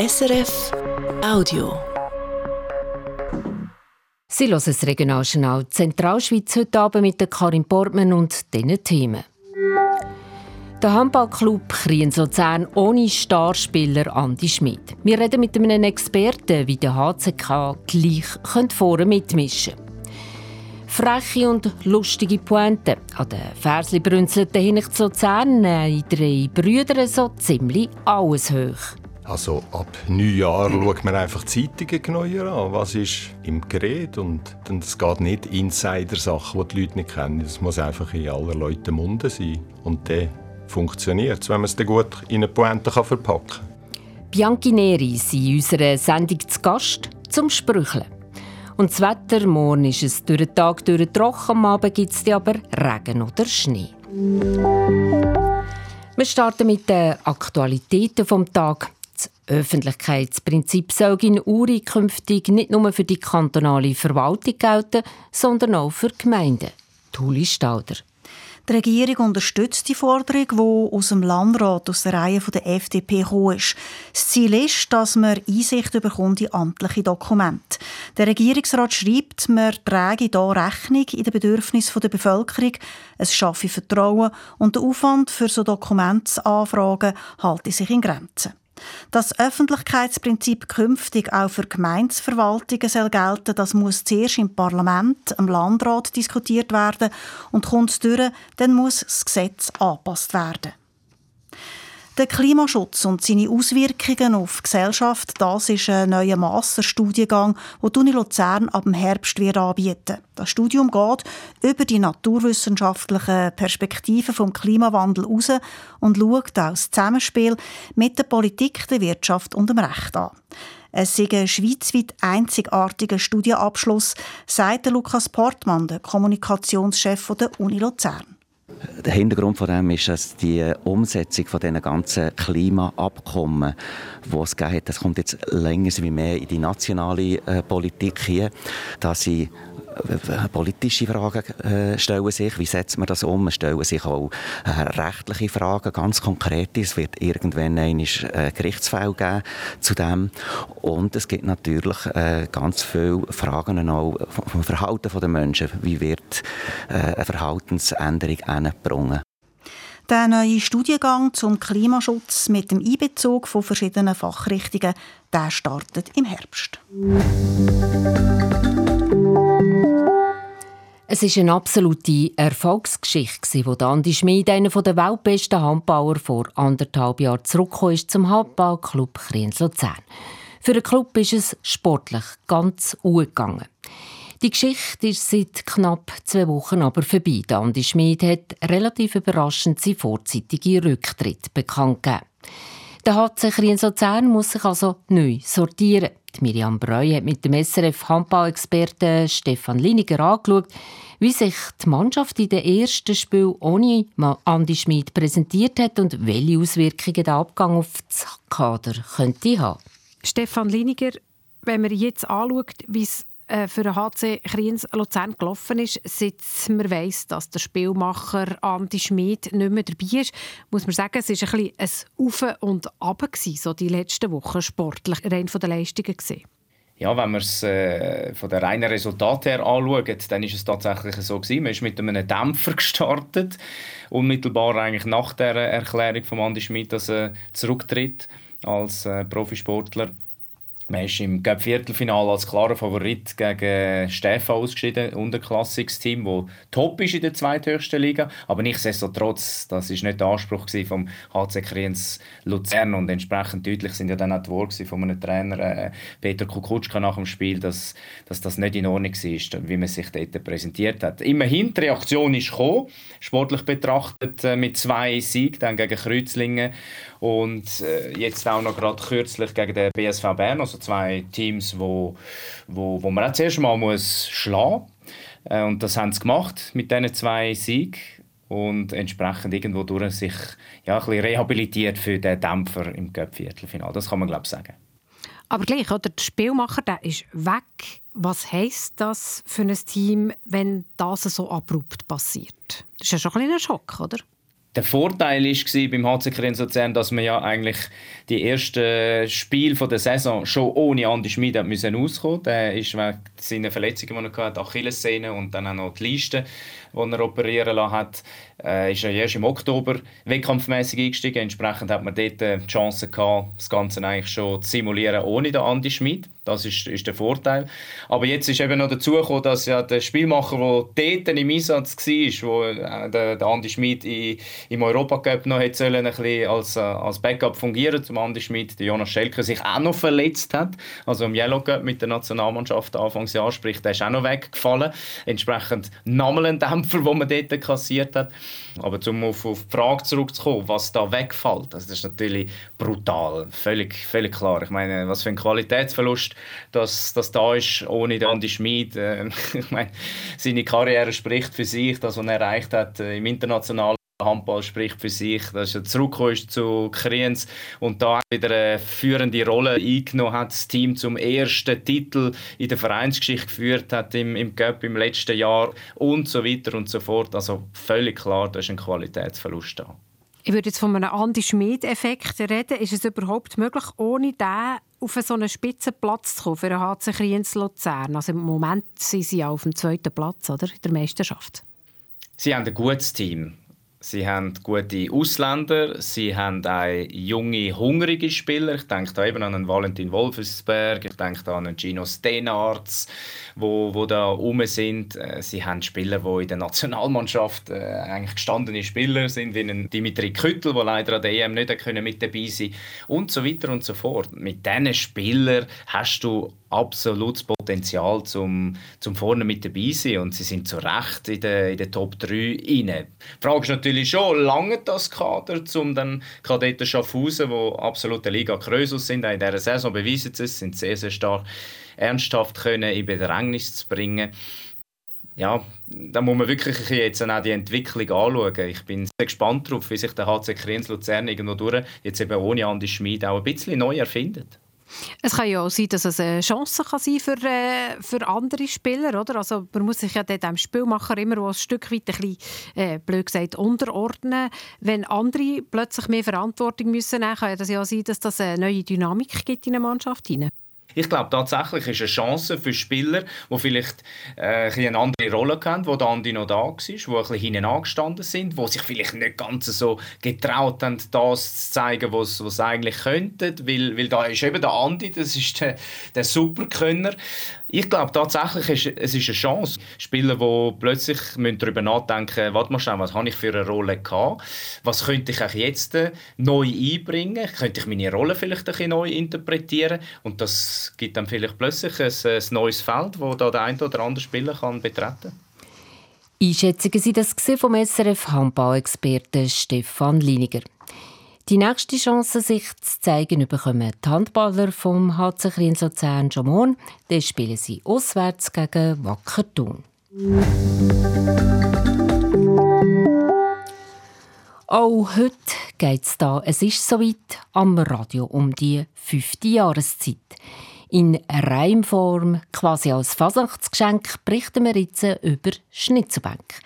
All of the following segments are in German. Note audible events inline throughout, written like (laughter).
SRF Audio. Sie hören das Regionaljournal Zentralschweiz heute Abend mit Karin Portmann und diesen Themen. Der Handballclub Kriens Luzern ohne Starspieler Andi Schmid. Wir reden mit einem Experten, wie der HCK gleich vorne mitmischen könnte. Freche und lustige Pointe. An den Versli brünzelten Hinich zu Luzern in drei Brüdern so ziemlich alles hoch. Also ab Neujahr schaut man einfach Zeitungen genauer an. Was ist im Gerät? Und es geht nicht Insider-Sachen, die die Leute nicht kennen. Es muss einfach in aller Leute Munde sein. Und dann funktioniert es, wenn man es dann gut in eine Pointe verpacken kann. Bianchi Neri sind in unserer Sendung zu Gast zum Sprücheln. Und das Wetter, morgen ist es durch den Tag durch trocken, am Abend gibt es aber Regen oder Schnee. Wir starten mit den Aktualitäten vom Tag. Das Öffentlichkeitsprinzip soll in Uri künftig nicht nur für die kantonale Verwaltung gelten, sondern auch für Gemeinden. Tuli Stauder. Die Regierung unterstützt die Forderung, die aus dem Landrat aus der Reihe der FDP gekommen ist. Das Ziel ist, dass man Einsicht bekommt in amtliche Dokumente. Der Regierungsrat schreibt, man trage hier Rechnung in den Bedürfnissen der Bevölkerung, es schaffe Vertrauen und der Aufwand für so Dokumentsanfragen halte sich in Grenzen. Das Öffentlichkeitsprinzip künftig auch für Gemeindeverwaltungen soll gelten, das muss zuerst im Parlament, im Landrat diskutiert werden und kommt es durch, dann muss das Gesetz angepasst werden. Der Klimaschutz und seine Auswirkungen auf die Gesellschaft, das ist ein neuer Masterstudiengang, den die Uni Luzern ab dem Herbst wird anbieten. Das Studium geht über die naturwissenschaftlichen Perspektiven vom Klimawandel heraus und schaut auch das Zusammenspiel mit der Politik, der Wirtschaft und dem Recht an. Es ist ein schweizweit einzigartiger Studienabschluss, sagt Lukas Portmann, der Kommunikationschef der Uni Luzern. Der Hintergrund von dem ist, dass die Umsetzung von diesen ganzen Klimaabkommen, die es gegeben hat, das kommt jetzt länger wie mehr in die nationale äh, Politik hier, dass sie politische Fragen äh, stellen sich. Wie setzt man das um? Es stellen sich auch äh, rechtliche Fragen, ganz konkret. Es wird irgendwann ein äh, Gerichtsfall geben zu dem. Und es gibt natürlich äh, ganz viele Fragen auch vom Verhalten der Menschen. Wie wird äh, eine Verhaltensänderung angebracht? Der neue Studiengang zum Klimaschutz mit dem Einbezug von verschiedenen Fachrichtungen, der startet im Herbst. Es ist eine absolute Erfolgsgeschichte, wo Andi Schmid, einer der weltbesten Handbauer, vor anderthalb Jahren zurückgekommen ist zum Handballclub Kriens Luzern. Für den Club ist es sportlich ganz gut gegangen. Die Geschichte ist seit knapp zwei Wochen aber vorbei. Andi Schmid hat relativ überraschend seinen vorzeitigen Rücktritt bekannt gegeben. Der HC Kriens Luzern muss sich also neu sortieren. Miriam Breu hat mit dem SRF-Handball-Experten Stefan Liniger angeschaut, wie sich die Mannschaft in den ersten Spiel ohne Andi Schmid präsentiert hat und welche Auswirkungen der Abgang auf das Kader könnte haben. Stefan Liniger, wenn man jetzt anschaut, wie es für den HC Kriens Luzern gelaufen ist, seit man weiss, dass der Spielmacher Andi Schmid nicht mehr dabei ist, muss man sagen, es war ein, ein Auf und Ab, so die letzten Wochen sportlich, rein von den Leistungen gesehen. Ja, wenn man es äh, von den reinen Resultaten her anschaut, dann ist es tatsächlich so gewesen. Man ist mit einem Dämpfer (laughs) gestartet, unmittelbar eigentlich nach der Erklärung von Andi Schmid, dass er zurücktritt als äh, Profisportler man ist im Viertelfinale als klarer Favorit gegen Stefan ausgeschieden, unterklassiges Team, das top ist in der zweithöchsten Liga. Aber nichtsdestotrotz, das war nicht der Anspruch vom HC Kriens Luzern und entsprechend deutlich sind ja dann auch die Worte von einem Trainer äh, Peter Kukutschka nach dem Spiel, dass, dass das nicht in Ordnung war, wie man sich dort präsentiert hat. Immerhin, die Reaktion ist gekommen, sportlich betrachtet äh, mit zwei Siegen dann gegen Kreuzlingen und äh, jetzt auch noch gerade kürzlich gegen den BSV Bern, also zwei Teams, wo, wo, wo man auch zuerst mal muss schlagen muss. Äh, und das haben sie gemacht mit diesen zwei Siegen und entsprechend irgendwo durch sich ja, ein bisschen rehabilitiert für den Dämpfer im Cup-Viertelfinale. Das kann man glaube ich sagen. Aber gleich, oder? der Spielmacher der ist weg. Was heisst das für ein Team, wenn das so abrupt passiert? Das ist ja schon ein, ein Schock, oder? Der Vorteil war beim HC Kriens Luzern, dass man ja eigentlich die ersten Spiele der Saison schon ohne Andi Schmid hat müssen auskommen. Ist wegen seiner Verletzungen, die er hatte, Achillessehne und dann auch noch die Leiste, die er operieren lassen hat, äh, ist er erst im Oktober wettkampfmäßig eingestiegen. Entsprechend hat man dort die Chance gehabt, das Ganze eigentlich schon zu simulieren ohne den Andi Schmid. Das ist, ist der Vorteil. Aber jetzt ist eben noch dazu gekommen, dass ja der Spielmacher, der dort im Einsatz war, wo äh, der, der Andi Schmid im Europacup noch hätte sollen, ein bisschen als, äh, als Backup fungieren zum Andi Schmid, der Jonas Schelker sich auch noch verletzt hat. Also im Yellow Cup mit der Nationalmannschaft Anfangsjahr, sprich, der ist auch noch weggefallen. Entsprechend nochmal ein Dämpfer, den man dort kassiert hat. Aber um auf, auf die Frage zurückzukommen, was da wegfällt, also das ist natürlich brutal, völlig, völlig klar. Ich meine, was für ein Qualitätsverlust das, das da ist, ohne den Andi Schmid. Äh, (laughs) ich meine, seine Karriere spricht für sich, das, was er erreicht hat äh, im internationalen Handball spricht für sich, dass er zurückgekommen ist zu Kriens und da wieder eine führende Rolle eingenommen hat, das Team zum ersten Titel in der Vereinsgeschichte geführt hat im, im Cup im letzten Jahr und so weiter und so fort. Also völlig klar, da ist ein Qualitätsverlust da. Ich würde jetzt von einem Andi Schmid-Effekt reden. Ist es überhaupt möglich, ohne den auf so einen Spitzenplatz zu kommen für den HC Kriens Luzern? Also im Moment sind sie ja auf dem zweiten Platz oder, in der Meisterschaft. Sie haben ein gutes Team. Sie haben gute Ausländer, sie haben auch junge, hungrige Spieler. Ich denke da eben an einen Valentin Wolfensberg, ich denke da an einen Gino Stenarz, wo, wo da rum sind. Äh, sie haben Spieler, die in der Nationalmannschaft äh, eigentlich gestandene Spieler sind, wie ein Dimitri Küttel, der leider an der EM nicht mit dabei sein und so weiter und so fort. Mit diesen Spielern hast du absolutes Potenzial zum, zum vorne mit dabei sein und sie sind zu Recht in der, in der Top 3 rein. Die Frage ist natürlich schon, lange das Kader, um dann Kadetten Schaffhausen, die absolute Liga Krösus sind, auch in dieser Saison beweisen sie es, sind sehr, sehr stark, ernsthaft können in Bedrängnis zu bringen. Ja, da muss man wirklich jetzt auch die Entwicklung anschauen. Ich bin sehr gespannt darauf, wie sich der HC Kriens Luzern irgendwo durch, jetzt eben ohne Andi Schmid, auch ein bisschen neu erfindet. Es kann ja auch sein, dass es eine Chance kann sein für, äh, für andere Spieler. Oder? Also man muss sich ja dem Spielmacher immer ein Stück weit ein bisschen, äh, blöd gesagt, unterordnen. Wenn andere plötzlich mehr Verantwortung müssen kann das ja sein, dass das eine neue Dynamik gibt in eine Mannschaft. Hinein. Ich glaube tatsächlich ist eine Chance für Spieler, die vielleicht äh, eine andere Rolle haben, wo der Andi noch da war, die ein bisschen hinten angestanden sind, die sich vielleicht nicht ganz so getraut haben, das zu zeigen, was sie eigentlich könnten, weil, weil da ist eben der Andi, das ist der, der Superkönner. Ich glaube tatsächlich, ist, es ist eine Chance. Spieler, die plötzlich darüber nachdenken warte mal was habe ich für eine Rolle gehabt? Was könnte ich jetzt äh, neu einbringen? Könnte ich meine Rolle vielleicht ein bisschen neu interpretieren? Und das gibt dann vielleicht plötzlich ein, ein neues Feld, wo da der eine oder andere Spieler kann betreten. Einschätzungen sind das vom SRF Handball-Experten Stefan Liniger. Die nächste Chance, sich zu zeigen, bekommen die Handballer vom HC Kriens Luzern schon morgen. Dann spielen sie auswärts gegen Wacker Thun. Auch heute geht es da, es ist soweit, am Radio um die fünfte Jahreszeit. In Reimform, quasi als Fasnachtsgeschenk, berichten wir jetzt über Schnitzelbank.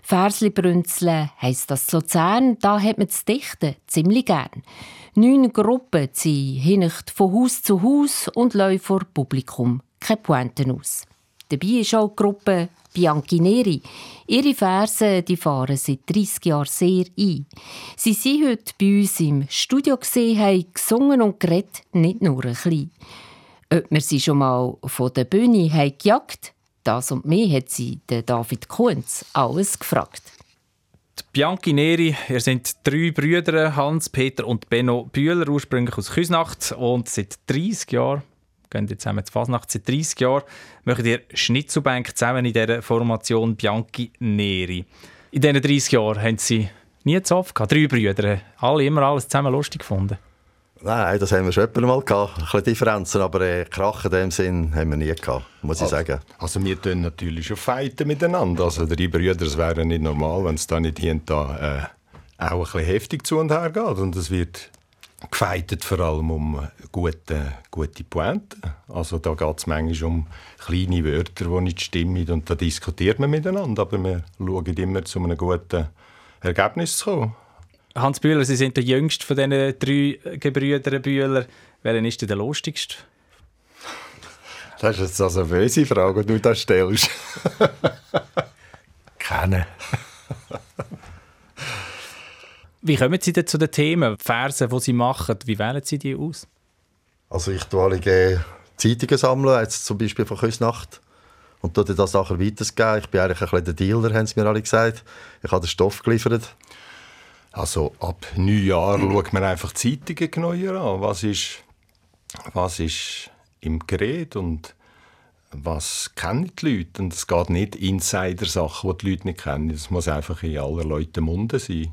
Versli brünzeln heisst das Luzern, da hat man das Dichten ziemlich gern. Neun Gruppen ziehen hinecht von Haus zu Haus und lassen vor Publikum keine Pointen aus. Dabei ist auch die Gruppe Bianchi Neri. Ihre Verse die fahren seit 30 Jahren sehr ein. Sie sind heute bei uns im Studio gesehen, haben gesungen und geredet, nicht nur ein bisschen. Ob wir sie schon mal von der Bühne haben gejagt das und mehr hat sie David Kunz alles gefragt. Bianchi Neri, ihr seid drei Brüder, Hans, Peter und Benno Bühler, ursprünglich aus Küsnacht und seit 30 Jahren, gehen jetzt zusammen zu Fasnacht, seit 30 Jahren macht ihr Schnitzelbank zusammen in dieser Formation Bianchi Neri. In diesen 30 Jahren haben sie nie zu oft gehabt, drei Brüder, alle immer alles zusammen lustig gefunden. Nein, das haben wir schon mal gehabt. Ein bisschen Differenzen, aber äh, Krach in dem Sinn haben wir nie gehabt, muss also, ich sagen. Also wir tun natürlich schon fighten miteinander. Also drei Brüder, es wäre nicht normal, wenn es da nicht hier und da äh, auch ein bisschen heftig zu und her geht. Und es wird gefeitet vor allem um gute, gute Pointen. Also da geht es manchmal um kleine Wörter, die nicht stimmen und da diskutiert man miteinander. Aber wir schauen immer zu einem guten Ergebnis zu kommen. Hans Bühler, Sie sind der jüngste von diesen drei Gebrüdern Bühler. Welcher ist der lustigste? Das ist jetzt also eine böse Frage, die du da stellst. (laughs) Keine. Wie kommen Sie denn zu den Themen, Versen, die Sie machen? Wie wählen Sie die aus? Also ich tue alle Zeitungen sammeln, jetzt zum Beispiel von Küsnacht und tue das nachher weitergeben. Ich bin eigentlich ein bisschen der Dealer, haben sie mir alle gesagt. Ich habe den Stoff geliefert. Also ab Neujahr schaut man einfach Zeitungen genauer an. Was ist, was ist im Gerät und was kennen die Leute? Und es geht nicht Insider-Sachen, die die Leute nicht kennen. Es muss einfach in aller Leute Munde sein.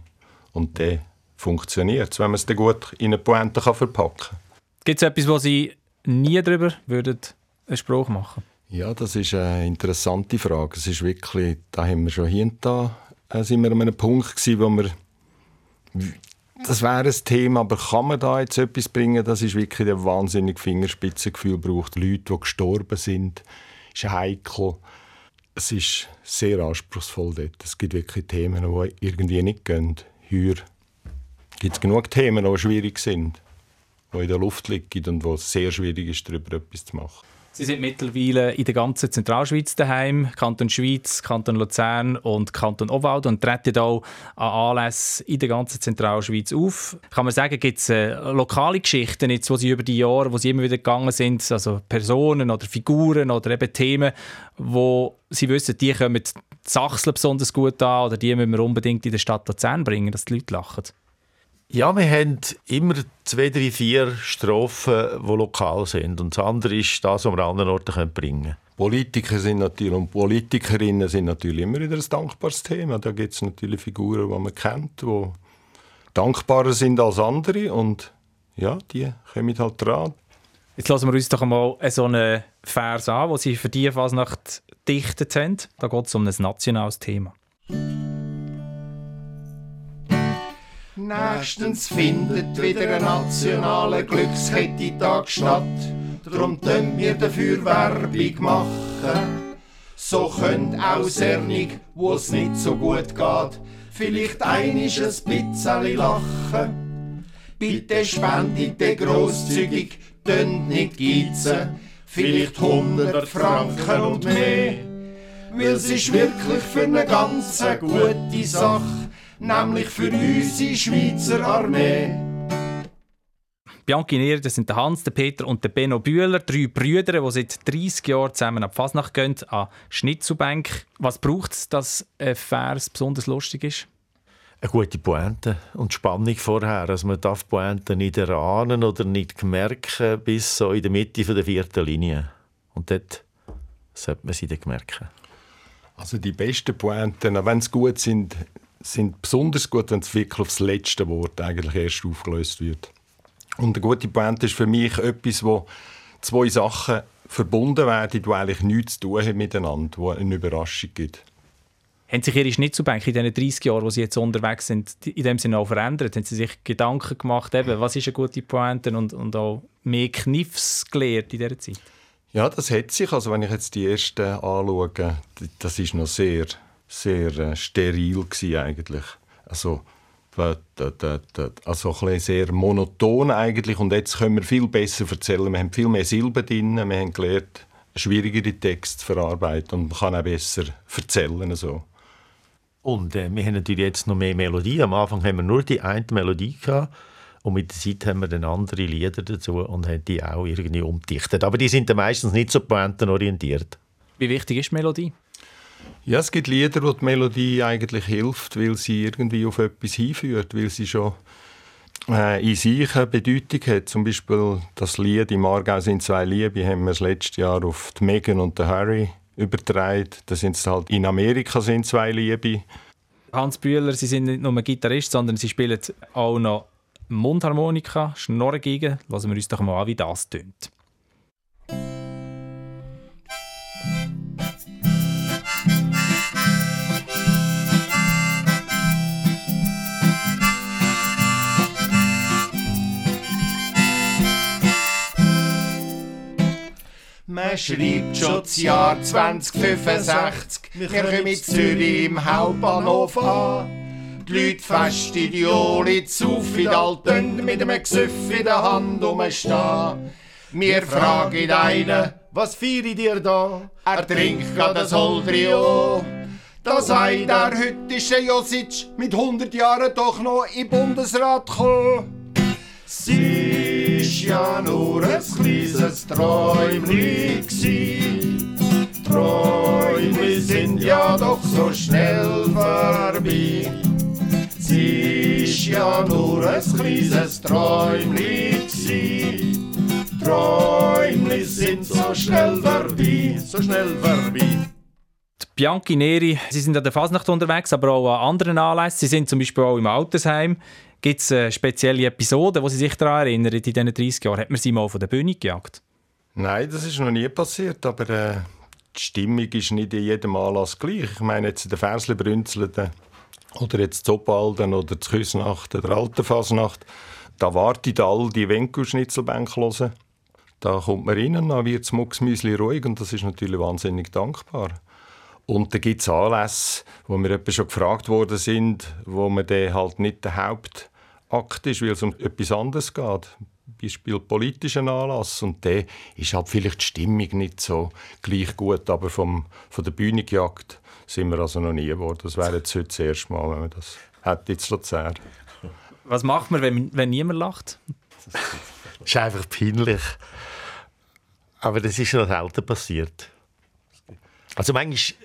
Und dann funktioniert es, wenn man es dann gut in eine Pointe verpacken kann. Gibt es etwas, wo Sie nie darüber würden einen Spruch machen Ja, das ist eine interessante Frage. Es ist wirklich, da haben wir schon hier und da äh, sind wir an einem Punkt gewesen, wo wir das wäre ein Thema, aber kann man da jetzt etwas bringen, das ist wirklich ein wahnsinnig Fingerspitzengefühl braucht. Leute, die gestorben sind, ist heikel. Es ist sehr anspruchsvoll dort. Es gibt wirklich Themen, die irgendwie nicht gehen. Hier gibt es genug Themen, die schwierig sind, die in der Luft liegen und wo es sehr schwierig ist, darüber etwas zu machen. Sie sind mittlerweile in der ganzen Zentralschweiz daheim, Kanton Schweiz, Kanton Luzern und Kanton Obwalden und treten auch an Anlässen in der ganzen Zentralschweiz auf. Kann man sagen, gibt es äh, lokale Geschichten, jetzt, wo Sie über die Jahre, wo Sie immer wieder gegangen sind, also Personen oder Figuren oder eben Themen, wo Sie wissen, die kommen Sachsen besonders gut an oder die müssen wir unbedingt in der Stadt Luzern bringen, dass die Leute lachen? Ja, wir haben immer zwei, drei, vier Strophen, die lokal sind. Und das andere ist das, was wir an anderen Orten bringen können. Politiker sind natürlich, und Politikerinnen sind natürlich immer wieder ein dankbares Thema. Da gibt es natürlich Figuren, die man kennt, die dankbarer sind als andere. Und ja, die kommen halt dran. Jetzt lassen wir uns doch einmal so einen Vers an, den Sie für die Fasnacht gedichtet haben. Da geht es um ein nationales Thema. Nächstens findet wieder ein nationaler Glückskette-Tag statt. Drum können wir dafür Werbung machen. So könnt auch Sernig, wo es nicht so gut geht, vielleicht einisch ein bisschen lachen. Bitte spendet grosszügig, tönt nicht geizen, vielleicht 100 Franken und mehr. Weil es ist wirklich für eine ganz gute Sache nämlich für unsere Schweizer Armee. Bianchi Neri, das sind der Hans, der Peter und der Benno Bühler, drei Brüder, die seit 30 Jahren zusammen ab Fasnacht gehen, an Schnitzelbank. Was braucht es, dass ein Vers besonders lustig ist? Eine gute Pointe und Spannung vorher. Also man darf Pointe nicht erahnen oder nicht merken bis so in der Mitte der vierten Linie. Und dort sollte man sie dann merken. Also die besten Pointen, wenn sie gut sind, sind besonders gut, wenn es wirklich aufs letzte Wort eigentlich erst aufgelöst wird. Und eine gute Band ist für mich etwas, wo zwei Sachen verbunden werden, die eigentlich nichts zu tun haben miteinander, wo eine Überraschung gibt. Haben sich Ihre Schnitzelbänke in diesen 30 Jahren, wo Sie jetzt unterwegs sind, in dem Sinne auch verändert? Haben Sie sich Gedanken gemacht, eben, was ist eine gute Pointe und, und auch mehr Kniffs gelehrt in dieser Zeit? Ja, das hat sich. Also wenn ich jetzt die ersten anschaue, das ist noch sehr sehr äh, steril eigentlich. Also, also ein sehr monoton eigentlich und jetzt können wir viel besser erzählen. Wir haben viel mehr Silben drin, wir haben gelernt, schwierigere Texte zu verarbeiten und man kann auch besser erzählen. So. Und äh, wir haben natürlich jetzt noch mehr Melodie. Am Anfang haben wir nur die eine Melodie gehabt und mit der Zeit haben wir dann andere Lieder dazu und haben die auch irgendwie umdichtet. Aber die sind dann meistens nicht so pointenorientiert. Wie wichtig ist Melodie? Ja, es gibt Lieder, wo die Melodie eigentlich hilft, weil sie irgendwie auf etwas hinführt, weil sie schon äh, in sich eine Bedeutung hat. Zum Beispiel das Lied «Im Aargau sind zwei Liebe» haben wir das letzte Jahr auf die Megan und den Harry übertragen. Da sind halt «In Amerika sind zwei Liebe». Hans Bühler, Sie sind nicht nur Gitarrist, sondern Sie spielen auch noch Mundharmonika, Schnorrgeige. Lassen wir uns doch mal an, wie das tönt. Man schreibt schon das Jahr 2065, wir kommen in Zürich im Hauptbahnhof an. die Leute fest in die Oli zu fidal mit einem Gesüff in der Hand umstehen. Wir fragen einen, was feiert ihr da? Er trinkt grad das Holdrio. Da sei der heutige Josic mit 100 Jahren doch noch im Bundesrat gekommen. Sie ist ja nur ein kleines Träumchen Träume sind ja doch so schnell vorbei. Sie ist ja nur ein kleines Träumchen Träumchen sind so schnell vorbei, so schnell vorbei. Bianchi Neri, Sie sind an der Fasnacht unterwegs, aber auch an anderen Anlässen. Sie sind zum Beispiel auch im Altersheim. Gibt es spezielle Episode, wo Sie sich daran erinnern, in diesen 30 Jahren? Hat man Sie mal von der Bühne gejagt? Nein, das ist noch nie passiert, aber äh, die Stimmung ist nicht in jedem Anlass gleich. Ich meine, jetzt in der Fersli-Brünzelten oder jetzt Zopalden oder die Küsnacht oder Alte Fasnacht, da warten all die Wenkelschnitzelbänke. Da kommt man rein, dann wird das Mucksmüsli ruhig und das ist natürlich wahnsinnig dankbar. Und da gibt es Anlässe, wo wir schon gefragt worden sind, wo man dann halt nicht der Ist, weil es um etwas anderes geht. Beispiel politischen Anlass und der ist halt vielleicht die Stimmung nicht so gleich gut, aber vom, von der Bühne gejagt sind wir also noch nie geworden. Das wäre jetzt heute das erste Mal, wenn man das hätte jetzt Luzern. Was macht man, wenn, wenn niemand lacht? Das ist einfach peinlich. Aber das ist noch selten passiert. Also manchmal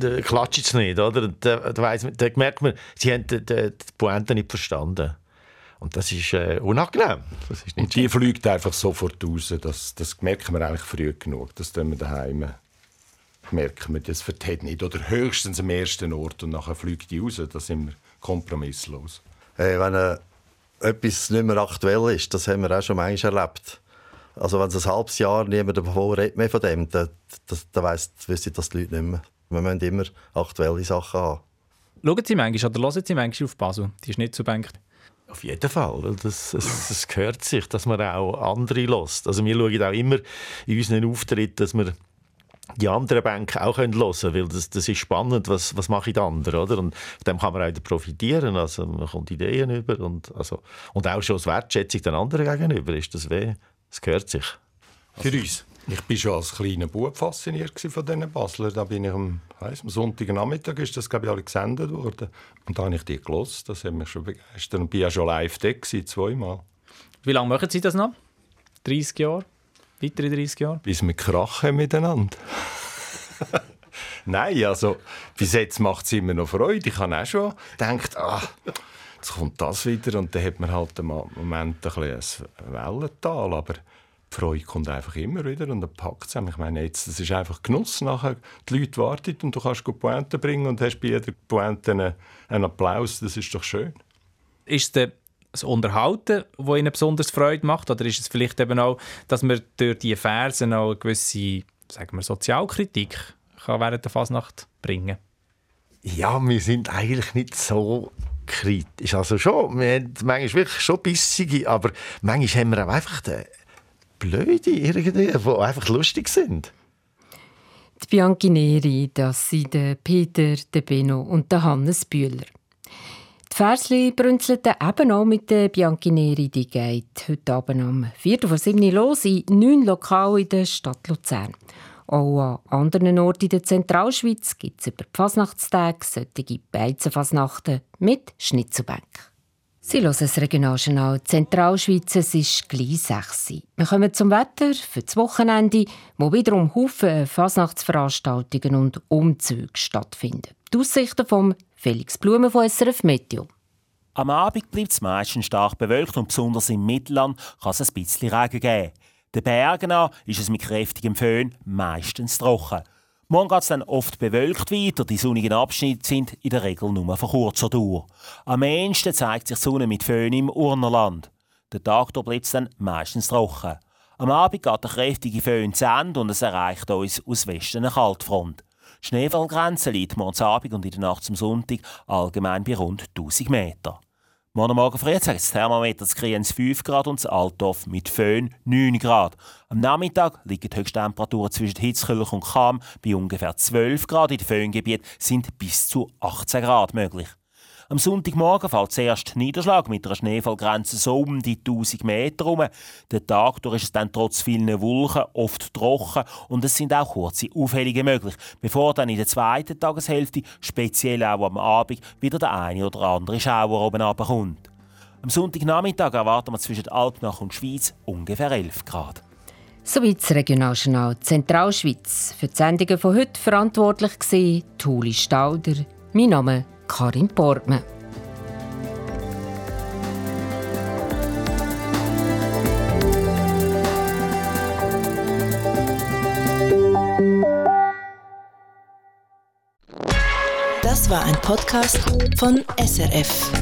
da klatscht es nicht, oder? Da, da, weiss, da merkt man, sie haben die, die, die Pointe nicht verstanden. Und das ist äh, unangenehm. Das ist und die fliegt einfach sofort raus. Das, das merken wir eigentlich früh genug. Das tun wir daheim. Merken wir, das vertät nicht. Oder höchstens am ersten Ort und nachher fliegt die raus. Da sind wir kompromisslos. Hey, wenn äh, etwas nicht mehr aktuell ist, das haben wir auch schon manchmal erlebt also wenn es ein halbes Jahr niemand davon redet mehr von dem, dann, dann, dann weiss, wissen das die Leute nicht mehr. Wir müssen immer aktuelle Sachen haben. Schauen Sie manchmal oder hören Sie manchmal auf Basel? Die ist nicht so bangt. Auf jeden Fall. Das, es, es gehört sich, dass man auch andere lässt. Also wir schauen auch immer in unseren Auftritten, dass wir die anderen Banken auch hören können, weil das, das ist spannend, was, was machen die anderen, oder? Und von dem kann man auch profitieren, also man kommt Ideen über und, also, und auch schon als Wertschätzung den anderen gegenüber ist das weh. Es gehört sich. Für uns. Ich war schon als kleiner Bub fasziniert von diesen Basler. Da bin ich am, weiss, am Sonntagnachmittag ist das glaube ich alle gesendet worden. Und da habe ich die gelesen. Das hat mich schon begeistert. Und bin ja schon live da gewesen, zweimal. Wie lange machen Sie das noch? 30 Jahre? Weitere 30 Jahre? Bis wir krachen miteinander. (laughs) Nein, also bis jetzt macht es immer noch Freude. Ich habe auch schon gedacht, ah, jetzt kommt das wieder und dann hat man halt im Moment ein, ein Wellental, aber die Freude kommt einfach immer wieder und dann packt es Ich meine, jetzt, das ist einfach Genuss. Nachher die Leute warten und du kannst Pointe bringen und hast bei jeder Pointe einen, einen Applaus. Das ist doch schön. Ist es das Unterhalten, das Ihnen besonders Freude macht? Oder ist es vielleicht eben auch, dass man durch diese Versen auch eine gewisse sagen wir, Sozialkritik kann während der Fasnacht bringen Ja, wir sind eigentlich nicht so kritisch. Also schon, wir haben manchmal wirklich schon bissige, aber manchmal haben wir auch einfach den Blöde irgendwie, die einfach lustig sind. Die Bianchi das sind der Peter, der Benno und der Hannes Bühler. Die Versli brünzelten eben auch mit der Bianchi. Die geht heute Abend um 4 vor 7 los in neun Lokalen in der Stadt Luzern. Auch an anderen Orten in der Zentralschweiz gibt es über die Fasnachtstage solche Beizenfasnachten mit Schnitzelbänken. Sie hören das Regionaljournal Zentralschweiz. Es ist gleich 6 Wir kommen zum Wetter für das Wochenende, wo wiederum Haufen Fasnachtsveranstaltungen und Umzüge stattfinden. Die Aussichten vom Felix Blumen von SRF Meteo. Am Abend bleibt es meistens stark bewölkt und besonders im Mittelland kann es ein bisschen Regen geben. Den Bergen an ist es mit kräftigem Föhn meistens trocken. Morgen geht es dann oft bewölkt weiter. Die sonnigen Abschnitte sind in der Regel nur von kurzer Dauer. Am ehesten zeigt sich die Sonne mit Föhn im Urnerland. Der Tag bleibt es dann meistens trocken. Am Abend geht der kräftige Föhn zu Ende und es erreicht uns aus Westen eine Kaltfront. Die Schneefallgrenze liegt morgens Abend und in der Nacht zum Sonntag allgemein bei rund 1000 Meter. Morgen Morgen früh zeigt das Thermometer zu Kriens 5 Grad und das Altdorf mit Föhn 9 Grad. Am Nachmittag liegen die Höchsttemperaturen zwischen Hitzkirch und Cham bei ungefähr 12 Grad. In den Föhngebieten sind bis zu 18 Grad möglich. Am Sonntagmorgen fällt zuerst Niederschlag mit einer Schneefallgrenze so um die 1000 Meter herum. Den Tag durch ist es dann trotz vielen Wolken oft trocken und es sind auch kurze Aufhellungen möglich, bevor dann in der zweiten Tageshälfte, speziell auch am Abend, wieder der eine oder andere Schauer oben runterkommt. Am Sonntagnachmittag erwarten wir zwischen Alpnach und Schweiz ungefähr 11 Grad. Soweit Regionaljournal Zentralschweiz. Für die Sendungen von heute verantwortlich war Tuli Stauder. Mein Name Karin Portmann. Das war ein Podcast von SRF.